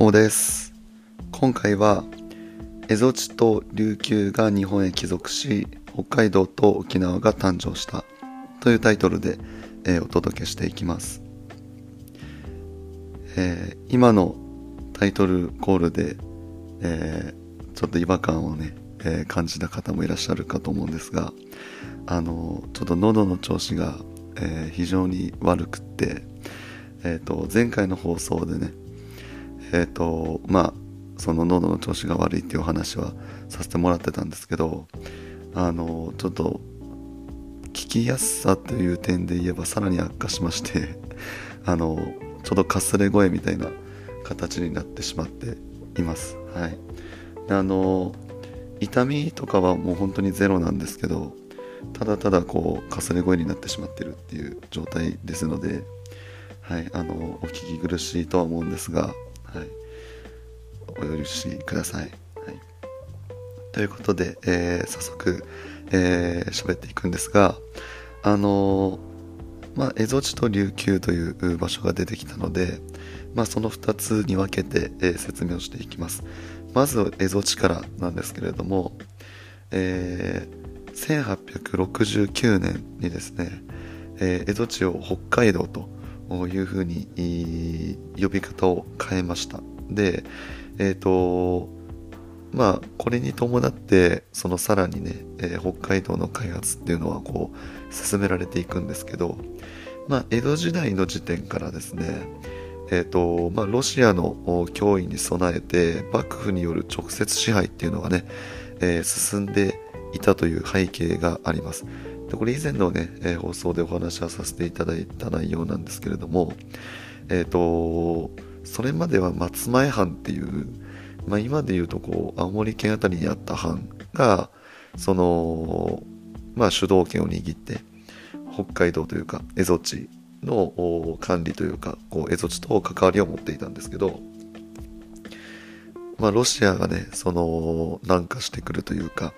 どうです。今回は蝦夷地と琉球が日本へ帰属し北海道と沖縄が誕生したというタイトルで、えー、お届けしていきます、えー、今のタイトルコールで、えー、ちょっと違和感をね、え感じた方もいらっしゃるかと思うんですがあのちょっと喉の調子が、え非常に悪くって、えーと前回の放送でねえっ、ー、とまあその喉の調子が悪いっていうお話はさせてもらってたんですけどあのちょっと聞きやすさという点で言えばさらに悪化しまして あのちょっとかすれ声みたいな形になってしまっています。はい。であの痛みとかはもう本当にゼロなんですけどただただこうかすれ声になってしまってるっていう状態ですのではい。あのお聞き苦しいとは思うんですがはい、お許しください。はい、ということで、えー、早速、えー、喋っていくんですが、あのー、まあ、蝦夷地と琉球という場所が出てきたので、まあ、その2つに分けて、えー、説明をしていきます。まず、蝦夷地からなんですけれども、えー、1869年にですね、えー、蝦夷地を北海道というふうに呼び方を変えました。で、えっ、ー、と、まあ、これに伴って、そのさらにね、えー、北海道の開発っていうのはこう、進められていくんですけど、まあ、江戸時代の時点からですね、えっ、ー、と、まあ、ロシアの脅威に備えて、幕府による直接支配っていうのがね、えー、進んでいたという背景があります。でこれ以前のね、え、放送でお話はさせていただいた内容なんですけれども、えっ、ー、と、それまでは松前藩っていう、まあ、今で言うとこう、青森県あたりにあった藩が、その、まあ、主導権を握って、北海道というか、蝦夷地の管理というか、こう、蝦夷地と関わりを持っていたんですけど、まあ、ロシアがね、その、南下してくるというか、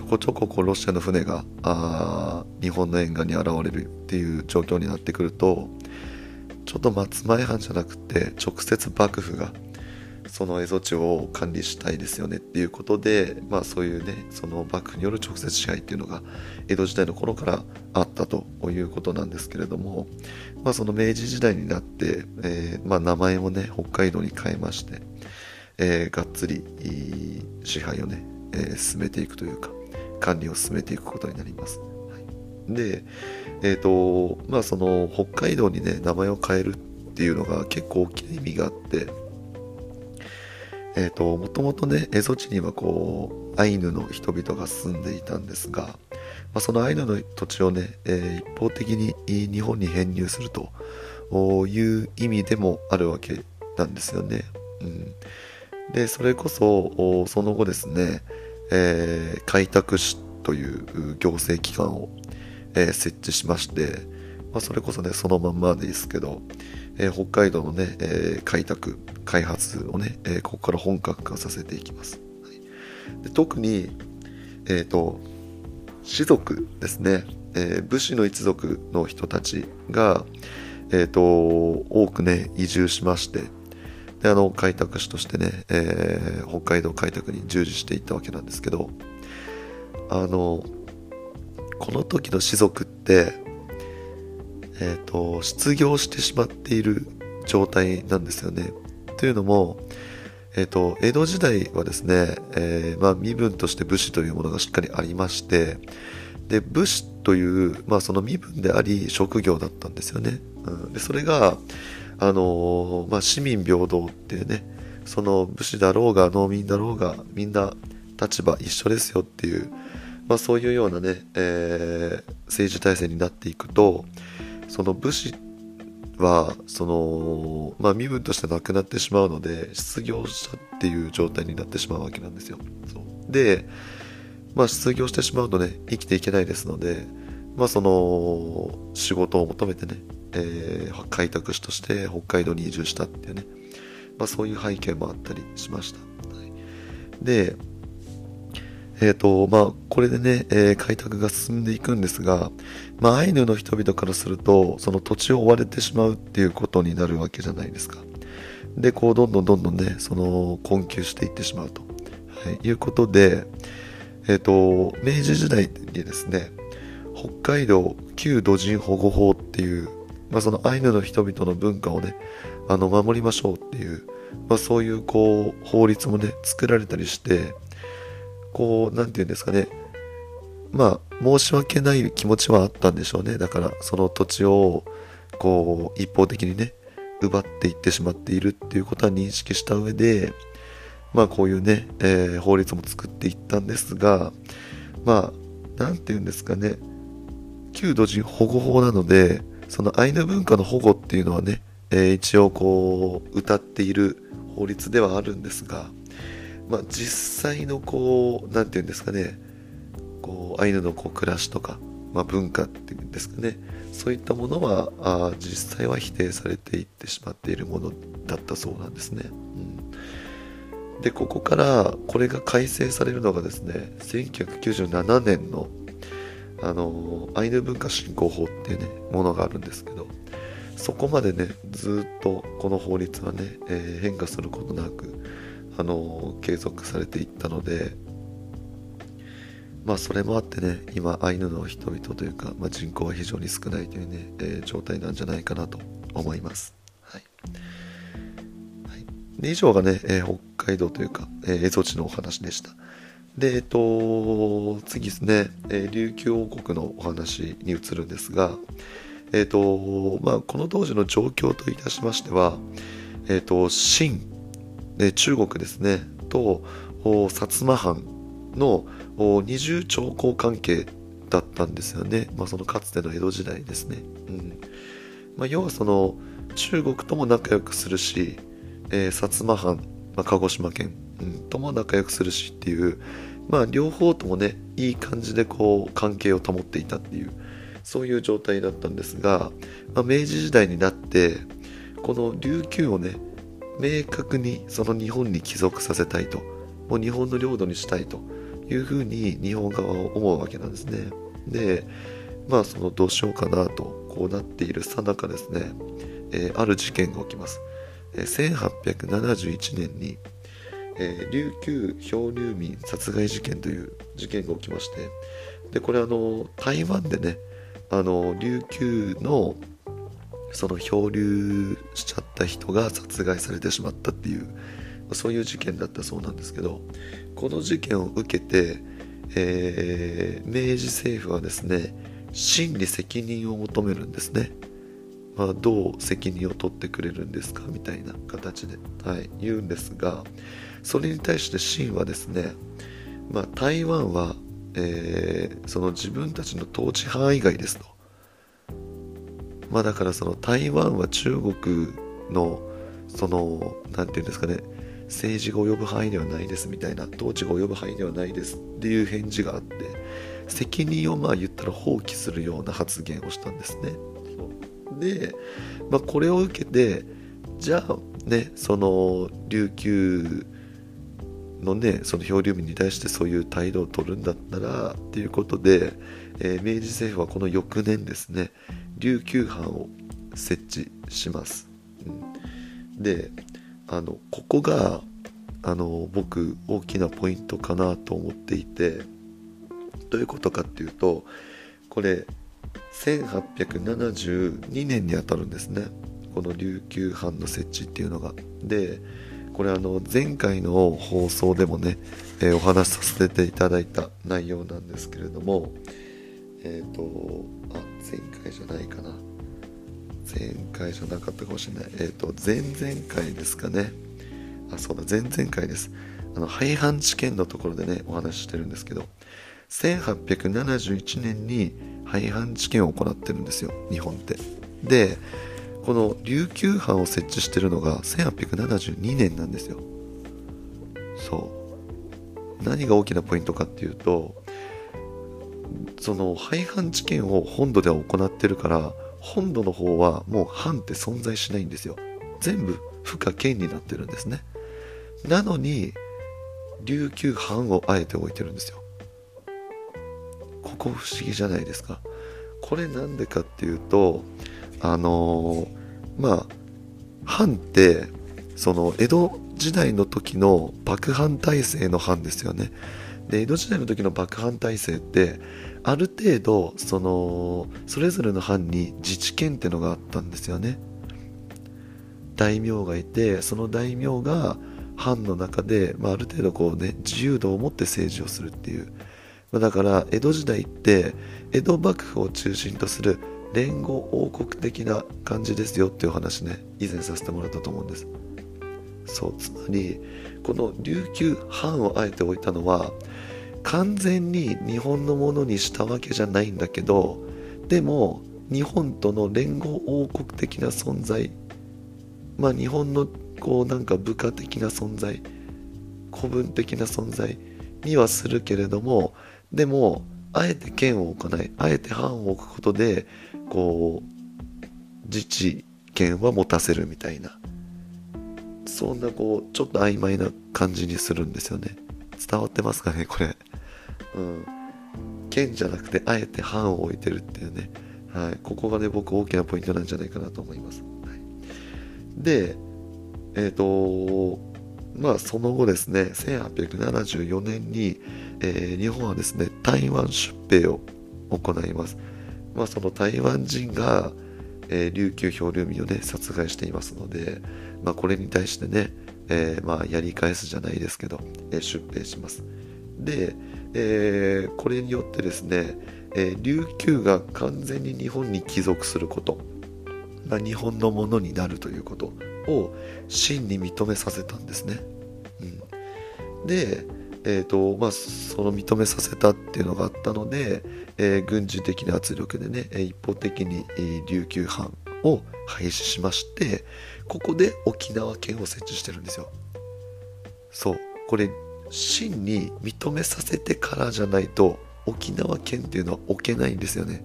ちょこちょここうロシアの船があ日本の沿岸に現れるっていう状況になってくるとちょっと松前藩じゃなくて直接幕府がその蝦夷地を管理したいですよねっていうことで、まあそういうね、その幕府による直接支配っていうのが江戸時代の頃からあったということなんですけれども、まあその明治時代になって、えー、まあ名前をね、北海道に変えまして、えー、がっつり支配をね、え、進めていくというか、管理を進めていくことになります。はい、で、えっ、ー、と、まあその北海道にね、名前を変えるっていうのが結構大きな意味があって、えっ、ー、と、もともとね、蝦夷地にはこう、アイヌの人々が住んでいたんですが、まあ、そのアイヌの土地をね、えー、一方的に日本に編入するという意味でもあるわけなんですよね。うん、で、それこそ、その後ですね、えー、開拓士という行政機関を、えー、設置しまして、まあ、それこそね、そのまんまですけど、えー、北海道のね、えー、開拓、開発をね、えー、ここから本格化させていきます。はい、で特に、えっ、と、士族ですね、え武士の一族の人たちが、えっ、と、多くね、移住しまして、で、あの、開拓士としてね、えー、北海道開拓に従事していったわけなんですけど、あの、この時の士族って、えっ、ー、と、失業してしまっている状態なんですよね。というのも、えっ、ー、と、江戸時代はですね、えー、まあ、身分として武士というものがしっかりありまして、で、武士という、まあ、その身分であり、職業だったんですよね。うん、で、それが、あのまあ、市民平等っていうね、その武士だろうが農民だろうがみんな立場一緒ですよっていう、まあ、そういうようなね、えー、政治体制になっていくとその武士はその、まあ、身分としてなくなってしまうので失業したっていう状態になってしまうわけなんですよ。で、まあ、失業してしまうとね生きていけないですので、まあ、その仕事を求めてねえー、開拓士として北海道に移住したっていうね、まあ、そういう背景もあったりしました。はい、で、えっ、ー、と、まあ、これでね、えー、開拓が進んでいくんですが、まあ、アイヌの人々からすると、その土地を追われてしまうっていうことになるわけじゃないですか。でこうどんどんどんどんねその困窮していってしまうと、はい、いうことでえっ、ー、と明治時代にですね北海道旧土人保護法っていう、まあ、そのアイヌの人々の文化をねあの守りましょうっていう、まあ、そういうこう法律もね作られたりしてこう何て言うんですかねまあ申し訳ない気持ちはあったんでしょうね。だからその土地をこう一方的にね奪っていってしまっているっていうことは認識した上でまあこういうね、えー、法律も作っていったんですがまあ何て言うんですかね旧土人保護法なのでそのアイヌ文化の保護っていうのはね、えー、一応こう歌っている法律ではあるんですがまあ実際のこう何て言うんですかねこうアイヌのこう暮らしとか、まあ、文化っていうんですかねそういったものはあ実際は否定されていってしまっているものだったそうなんですね。うん、でここからこれが改正されるのがですね1997年のあのアイヌ文化振興法っていうねものがあるんですけどそこまでねずっとこの法律はね、えー、変化することなくあの継続されていったのでまあそれもあってね今アイヌの人々というか、まあ、人口は非常に少ないというね、えー、状態なんじゃないかなと思います。はい、はい、で以上がね、えー、北海道というか、え、蝦夷地のお話でした。で、えっと、次ですね、えー、琉球王国のお話に移るんですが、えっと、まあ、この当時の状況といたしましては、えっと、清、中国ですね、と、薩摩藩の二重朝貢関係だったんですよね。まあ、そのかつての江戸時代ですね。うんまあ、要はその中国とも仲良くするし、えー、薩摩藩、まあ、鹿児島県、うん、とも仲良くするしっていう、まあ、両方ともねいい感じでこう関係を保っていたっていうそういう状態だったんですが、まあ、明治時代になってこの琉球をね明確にその日本に帰属させたいともう日本の領土にしたいというふうに日本側は思うわけなんですね。で、まあそのどうしようかなとこうなっているさなかですね、えー、ある事件が起きます。1871年に、えー、琉球漂流民殺害事件という事件が起きまして、で、これあの、台湾でね、あの、琉球のその漂流しちゃった人が殺害されてしまったっていう、そういう事件だったそうなんですけど、この事件を受けて、えー、明治政府はですね真に責任を求めるんですね、まあ、どう責任を取ってくれるんですか？みたいな形で、はい、言うんですがそれに対して清はですね、まあ、台湾は、えー、その自分たちの統治範囲外ですと、まあ、だからその台湾は中国のその何て言うんですかね政治が及ぶ範囲ではないですみたいな統治が及ぶ範囲ではないですっていう返事があって責任をまあ言ったら放棄するような発言をしたんですね。で、まあ、これを受けてじゃあねその琉球のねその漂流民に対してそういう態度を取るんだったらっていうことで、えー、明治政府はこの翌年ですね琉球藩を設置します。うん、であのここがあの僕大きなポイントかなと思っていてどういうことかっていうとこれ1872年にあたるんですねこの琉球藩の設置っていうのがでこれあの前回の放送でもね、えー、お話しさせていただいた内容なんですけれどもえっ、ー、とあ前回じゃないかな前回じゃなかったかもしれない。えっ、ー、と、前々回ですかね。あ、そうだ、前々回です。あの、廃藩置県のところでね、お話ししてるんですけど、1871年に廃藩置県を行ってるんですよ、日本って。で、この琉球藩を設置してるのが1872年なんですよ。そう。何が大きなポイントかっていうと、その廃藩置県を本土では行ってるから本土の方はもう藩って存在しないんですよ全部不可県になってるんですねなのに琉球藩をあえて置いてるんですよこ不思議じゃないですか。これなんでかっていうとあのー、まあ藩ってその江戸時代の時の幕藩体制の藩ですよね。で江戸時代の時の幕藩体制ってある程度そのそれぞれの藩に自治権ってのがあったんですよね。大名がいてその大名が藩の中で、まあ、ある程度こうね自由度を持って政治をするっていう、だから江戸時代って江戸幕府を中心とする連合王国的な感じですよっていう話ね以前させてもらったと思うんです。そうつまりこの琉球藩をあえて置いたのは完全に日本のものにしたわけじゃないんだけどでも日本との連合王国的な存在まあ日本のこうなんか部下的な存在古文的な存在にはするけれどもでもあえて剣を置かないあえて藩を置くことでこう自治権は持たせるみたいな。そんなこうちょっと曖昧な感じにするんですよね。伝わってますかねこれ。うん。剣じゃなくてあえて藩を置いてるっていうね、はい、ここがね僕大きなポイントなんじゃないかなと思います、はい、でえっ、ー、とまあその後ですね1874年に、えー、日本はですね台湾出兵を行います。まあその台湾人が、えー、琉球漂流民をね殺害していますので、まあ、これに対してね、えー、まあやり返すじゃないですけど、え、出兵します。で、え、これによってですね、え、琉球が完全に日本に帰属すること、まあ、日本のものになるということを真に認めさせたんですね、うん、で、えーとまあ、その認めさせたっていうのがあったので、えー、軍事的な圧力でね一方的に、琉球藩を廃止しましてここで沖縄県を設置してるんですよ。そう。これ真に認めさせてからじゃないと沖縄県っていうのは置けないんですよね。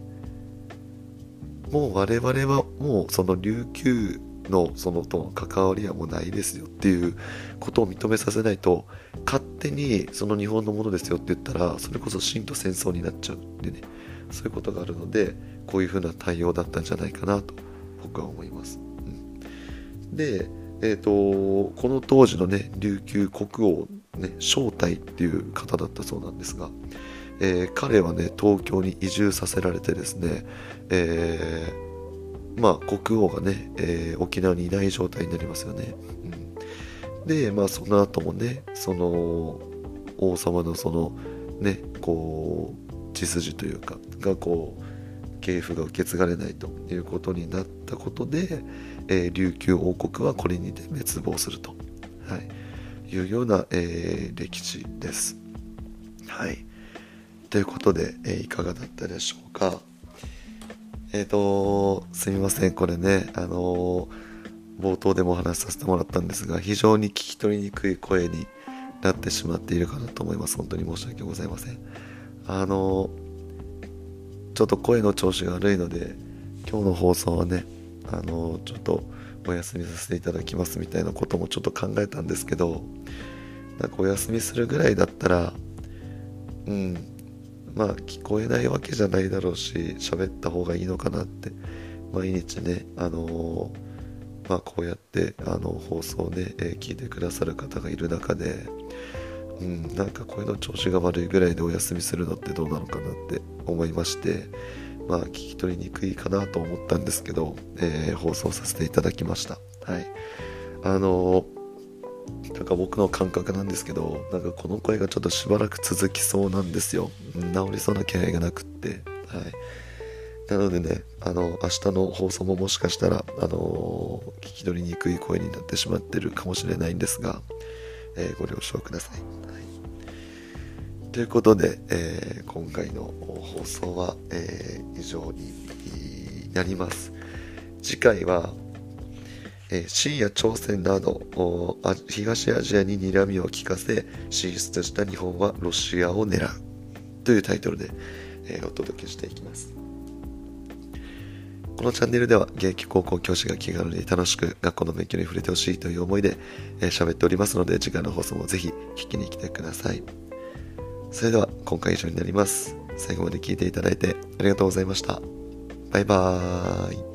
もう我々はもうその琉球のそのとの関わりはもうないですよっていうことを認めさせないと勝手にその日本のものですよって言ったらそれこそ真と戦争になっちゃうんでね。そういうことがあるのでこういうふうな対応だったんじゃないかなと僕は思います。うん、で、えーと、この当時のね琉球国王、ね、正体っていう方だったそうなんですが、えー、彼はね東京に移住させられてですね、えー、まあ国王がね、えー、沖縄にいない状態になりますよね。うん、でまあその後もねその王様のそのねこう血筋というかがこう系譜が受け継がれないということになったことで、えー、琉球王国はこれにて滅亡すると、はい、いうような、えー、歴史です。はい。ということで、えー、いかがだったでしょうか。えっ、と、すみません、これね、あの冒頭でもお話しさせてもらったんですが、非常に聞き取りにくい声になってしまっているかなと思います。本当に申し訳ございません。あのちょっと声の調子が悪いので今日の放送はねあのちょっとお休みさせていただきますみたいなこともちょっと考えたんですけどなんかお休みするぐらいだったらうんまあ聞こえないわけじゃないだろうし喋った方がいいのかなって毎日ねあのまあこうやってあの放送ね、え、聞いてくださる方がいる中でうん、なんか声の調子が悪いぐらいでお休みするのってどうなのかなって思いましてまあ聞き取りにくいかなと思ったんですけど、えー、放送させていただきました。はい。あのなんか僕の感覚なんですけどなんかこの声がちょっとしばらく続きそうなんですよ治りそうな気配がなくってはいなのでね、あの、明日の放送ももしかしたら、あの聞き取りにくい声になってしまってるかもしれないんですが、えー、ご了承ください。はい、ということで、えー、今回の放送は、えー、以上になります。次回は、えー、深夜朝鮮など東アジアに睨みを利かせ進出した日本はロシアを狙うというタイトルで、えー、お届けしていきます。このチャンネルでは現役高校教師が気軽に楽しく学校の勉強に触れてほしいという思いで喋、えー、っておりますので次回の放送もぜひ聞きに来てください。それでは今回以上になります。最後まで聞いていただいてありがとうございました。バイバーイ。